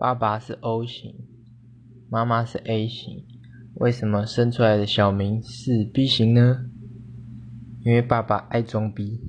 爸爸是 o 型妈妈是 a 型为什么生出来的小明是 b 型呢？因为爸爸爱装逼。